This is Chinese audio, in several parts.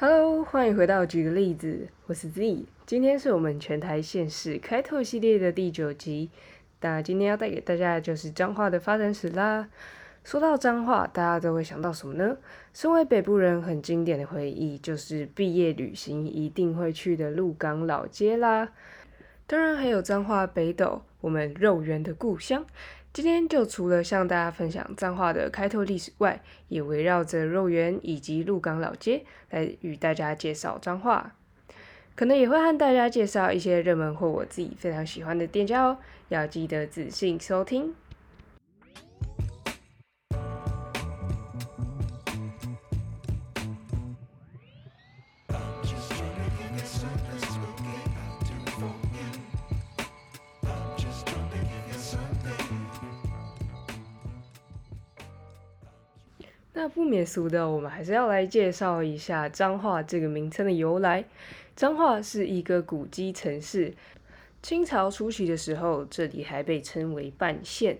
Hello，欢迎回到举个例子，我是 Z，今天是我们全台县市开拓系列的第九集。那今天要带给大家的就是彰化的发展史啦。说到彰化，大家都会想到什么呢？身为北部人，很经典的回忆就是毕业旅行一定会去的鹿港老街啦。当然还有彰化北斗，我们肉圆的故乡。今天就除了向大家分享彰化的开拓历史外，也围绕着肉圆以及鹿港老街来与大家介绍彰化。可能也会和大家介绍一些热门或我自己非常喜欢的店家哦，要记得仔细收听。那不免俗的，我们还是要来介绍一下彰化这个名称的由来。彰化是一个古迹城市，清朝初期的时候，这里还被称为半县，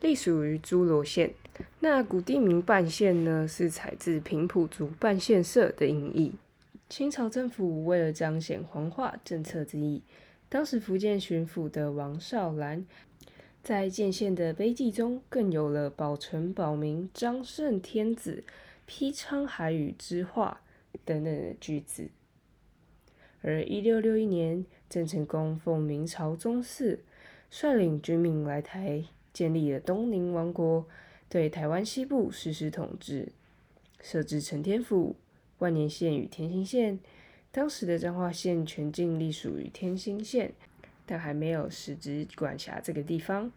隶属于诸罗县。那古地名半县呢，是采自平埔族半县社的音译。清朝政府为了彰显黄化政策之意，当时福建巡抚的王绍兰。在建县的碑记中，更有了“保存保民，张胜天子，披沧海宇之画”等等的句子。而一六六一年，郑成功奉明朝宗室，率领军民来台，建立了东宁王国，对台湾西部实施统治，设置承天府、万年县与天兴县。当时的彰化县全境隶属于天兴县。但还没有实质管辖这个地方。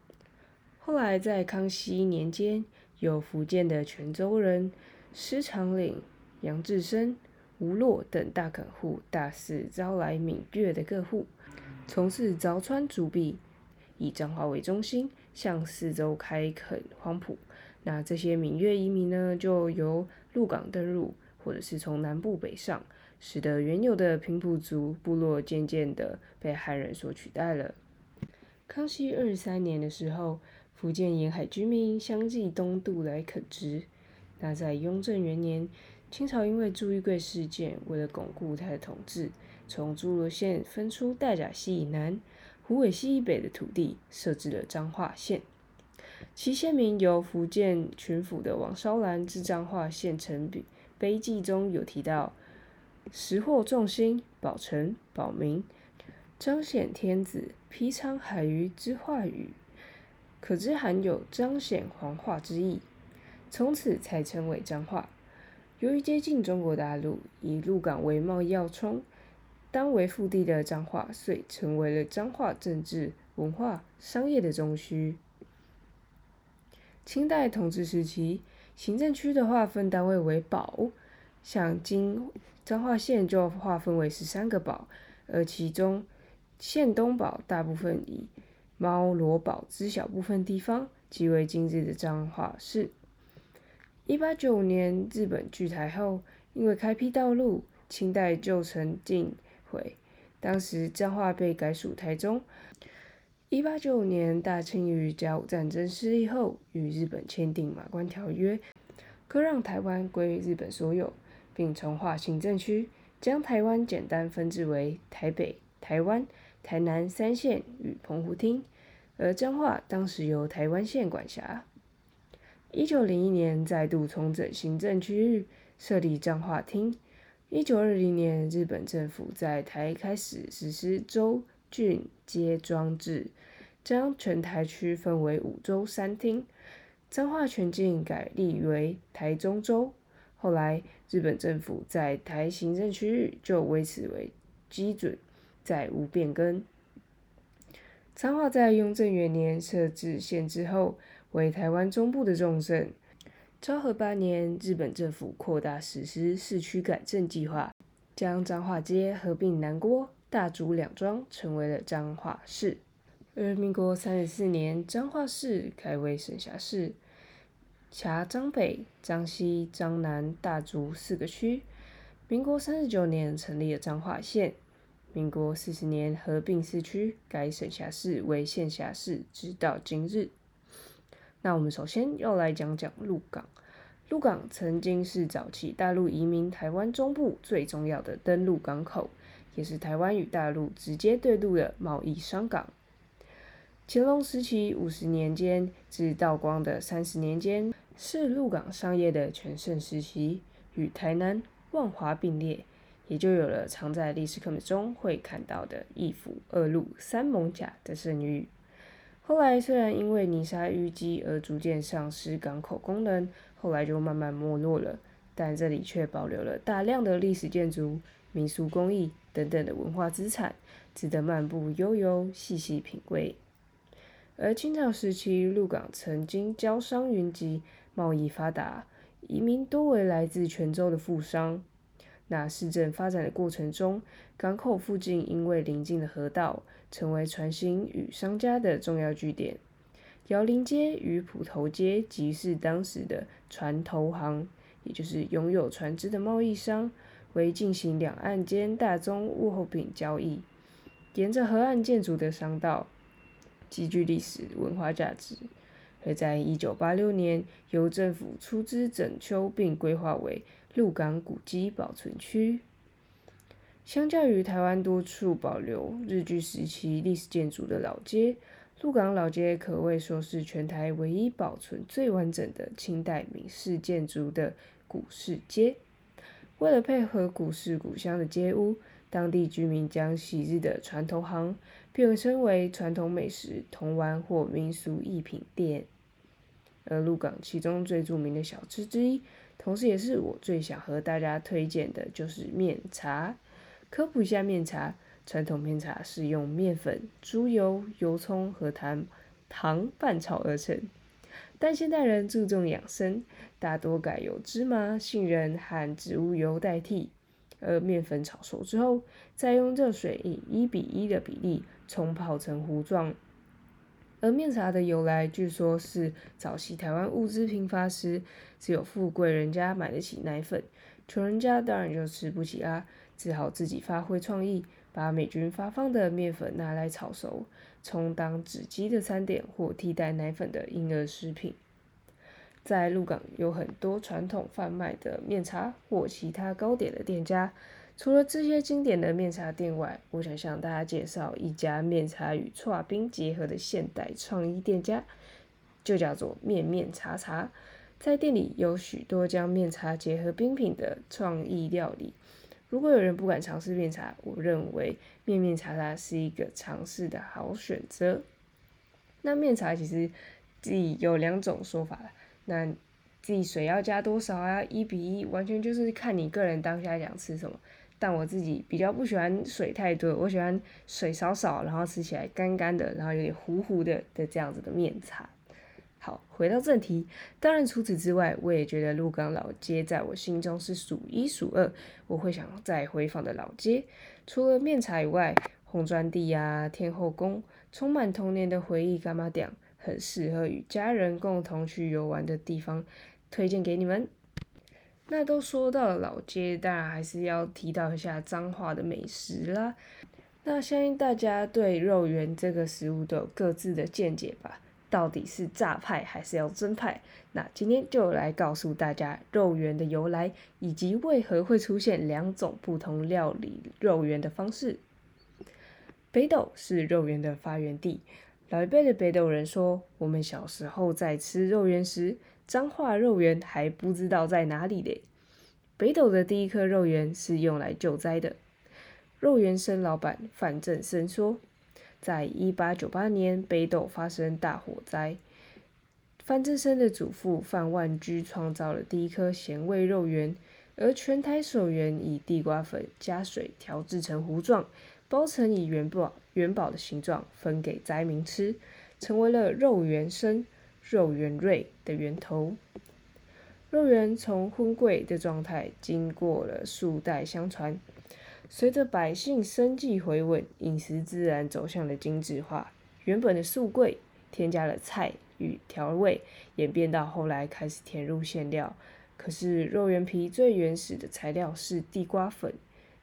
后来在康熙年间，有福建的泉州人施长岭、杨志生、吴洛等大垦户大肆招来闽粤的各户，从事凿穿竹壁，以彰化为中心，向四周开垦荒埔。那这些闽粤移民呢，就由鹿港登陆，或者是从南部北上。使得原有的平埔族部落渐渐的被汉人所取代了。康熙二十三年的时候，福建沿海居民相继东渡来垦殖。那在雍正元年，清朝因为朱玉贵事件，为了巩固他的统治，从诸罗县分出大甲溪以南、虎尾溪以北的土地，设置了彰化县。其县名由福建巡抚的王绍兰之彰化县城碑记中有提到。识货众心，保臣保民，彰显天子，披沧海鱼之化语，可知含有彰显皇化之意。从此才称为彰化。由于接近中国大陆，以鹿港为贸易要冲，当为腹地的彰化，遂成为了彰化政治、文化、商业的中枢。清代统治时期，行政区的划分单位为堡，像今。彰化县就划分为十三个堡，而其中县东堡大部分以猫罗堡之小部分地方，即为今日的彰化市。一八九五年日本据台后，因为开辟道路，清代旧城尽毁，当时彰化被改属台中。一八九五年大清与甲午战争失利后，与日本签订马关条约，割让台湾归日本所有。并重划行政区，将台湾简单分治为台北、台湾、台南三县与澎湖厅，而彰化当时由台湾县管辖。一九零一年再度重整行政区域，设立彰化厅。一九二零年，日本政府在台开始实施州、郡、街庄制，将全台区分为五州三厅，彰化全境改立为台中州。后来，日本政府在台行政区域就维持为基准，再无变更。彰化在雍正元年设置县之后，为台湾中部的重镇。昭和八年，日本政府扩大实施市区改正计划，将彰化街合并南郭、大竹两庄，成为了彰化市。而民国三十四年，彰化市改为省辖市。辖彰北、彰西、彰南、大竹四个区。民国三十九年成立了彰化县。民国四十年合并四区，改省辖市为县辖市，直到今日。那我们首先要来讲讲鹿港。鹿港曾经是早期大陆移民台湾中部最重要的登陆港口，也是台湾与大陆直接对陆的贸易商港。乾隆时期五十年间至道光的三十年间，是鹿港商业的全盛时期，与台南、万华并列。也就有了常在历史课本中会看到的“一府二路三艋甲”的盛誉。后来虽然因为泥沙淤积而逐渐丧失港口功能，后来就慢慢没落了，但这里却保留了大量的历史建筑、民俗工艺等等的文化资产，值得漫步悠悠、细细品味。而清朝时期，鹿港曾经交商云集，贸易发达，移民多为来自泉州的富商。那市政发展的过程中，港口附近因为临近的河道，成为船行与商家的重要据点。姚林街与埔头街即是当时的船头行，也就是拥有船只的贸易商，为进行两岸间大宗物货品交易。沿着河岸建筑的商道，极具历史文化价值。而在一九八六年，由政府出资整修并规划为。鹿港古迹保存区，相较于台湾多处保留日据时期历史建筑的老街，鹿港老街可谓说是全台唯一保存最完整的清代闽式建筑的古市街。为了配合古市古香的街屋，当地居民将昔日的传统行变身为传统美食、铜玩或民俗艺品店。而鹿港其中最著名的小吃之一。同时，也是我最想和大家推荐的，就是面茶。科普一下面茶，传统面茶是用面粉、猪油、油葱和糖糖拌炒而成，但现代人注重养生，大多改由芝麻、杏仁和植物油代替。而面粉炒熟之后，再用热水以一比一的比例冲泡成糊状。而面茶的由来，据说是早期台湾物资贫乏时，只有富贵人家买得起奶粉，穷人家当然就吃不起啊，只好自己发挥创意，把美军发放的面粉拿来炒熟，充当纸鸡的餐点或替代奶粉的婴儿食品。在鹿港有很多传统贩卖的面茶或其他糕点的店家。除了这些经典的面茶店外，我想向大家介绍一家面茶与串冰结合的现代创意店家，就叫做面面茶茶。在店里有许多将面茶结合冰品的创意料理。如果有人不敢尝试面茶，我认为面面茶茶是一个尝试的好选择。那面茶其实自己有两种说法那自己水要加多少啊？一比一，完全就是看你个人当下想吃什么。但我自己比较不喜欢水太多，我喜欢水少少，然后吃起来干干的，然后有点糊糊的的这样子的面茶。好，回到正题，当然除此之外，我也觉得鹿港老街在我心中是数一数二，我会想再回访的老街。除了面茶以外，红砖地啊、天后宫，充满童年的回忆，干嘛点很适合与家人共同去游玩的地方，推荐给你们。那都说到了老街，当然还是要提到一下彰化的美食啦。那相信大家对肉圆这个食物都有各自的见解吧？到底是炸派还是要蒸派？那今天就来告诉大家肉圆的由来，以及为何会出现两种不同料理肉圆的方式。北斗是肉圆的发源地，老一辈的北斗人说，我们小时候在吃肉圆时。彰化肉圆还不知道在哪里嘞。北斗的第一颗肉圆是用来救灾的。肉圆生老板范正生说，在一八九八年，北斗发生大火灾，范正生的祖父范万居创造了第一颗咸味肉圆，而全台首圆以地瓜粉加水调制成糊状，包成以元宝元宝的形状，分给灾民吃，成为了肉圆生。肉圆瑞的源头，肉圆从荤贵的状态，经过了数代相传，随着百姓生计回稳，饮食自然走向了精致化。原本的素贵，添加了菜与调味，演变到后来开始填入馅料。可是肉圆皮最原始的材料是地瓜粉，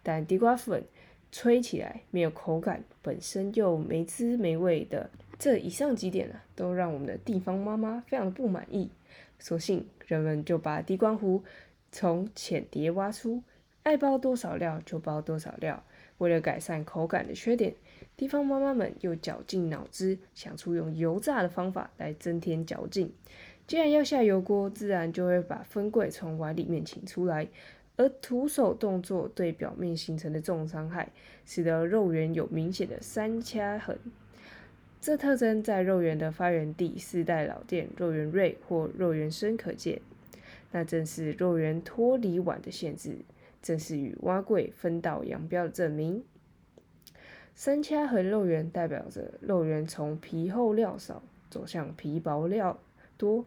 但地瓜粉吹起来没有口感，本身又没滋没味的。这以上几点呢，都让我们的地方妈妈非常的不满意，索性人们就把地瓜糊从浅碟挖出，爱包多少料就包多少料。为了改善口感的缺点，地方妈妈们又绞尽脑汁想出用油炸的方法来增添嚼劲。既然要下油锅，自然就会把分柜从碗里面请出来。而徒手动作对表面形成的重伤害，使得肉圆有明显的三掐痕。这特征在肉圆的发源地四代老店肉圆瑞或肉圆生可见。那正是肉圆脱离碗的限制，正是与蛙柜分道扬镳的证明。三掐痕肉圆代表着肉圆从皮厚料少走向皮薄料多。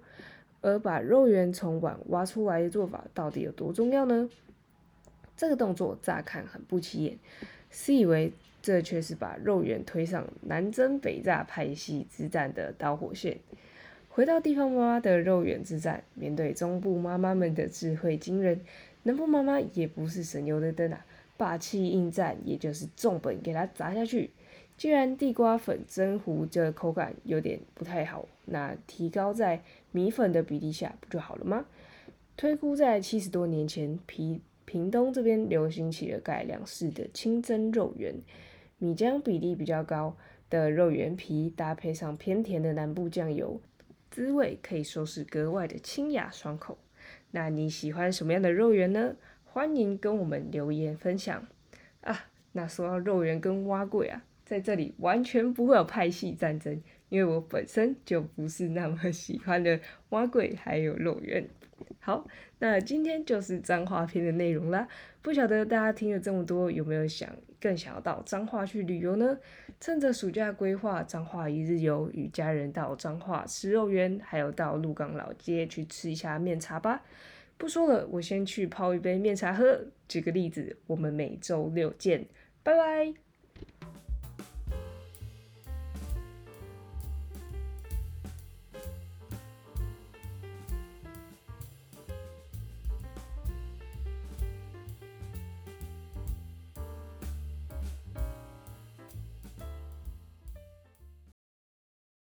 而把肉圆从碗挖出来的做法到底有多重要呢？这个动作乍看很不起眼，是以为这却是把肉圆推上南征北炸派系之战的导火线。回到地方妈妈的肉圆之战，面对中部妈妈们的智慧惊人，南部妈妈也不是省油的灯啊，霸气应战，也就是重本给它砸下去。既然地瓜粉蒸糊这口感有点不太好，那提高在米粉的比例下不就好了吗？推估在七十多年前，平屏东这边流行起了改良式的清蒸肉圆，米浆比例比较高的肉圆皮搭配上偏甜的南部酱油，滋味可以说是格外的清雅爽口。那你喜欢什么样的肉圆呢？欢迎跟我们留言分享啊！那说到肉圆跟蛙贵啊。在这里完全不会有派系战争，因为我本身就不是那么喜欢的蛙贵还有肉圆。好，那今天就是脏话篇的内容啦。不晓得大家听了这么多，有没有想更想要到彰化去旅游呢？趁着暑假规划彰化一日游，与家人到彰化吃肉圆，还有到鹿港老街去吃一下面茶吧。不说了，我先去泡一杯面茶喝。举个例子，我们每周六见，拜拜。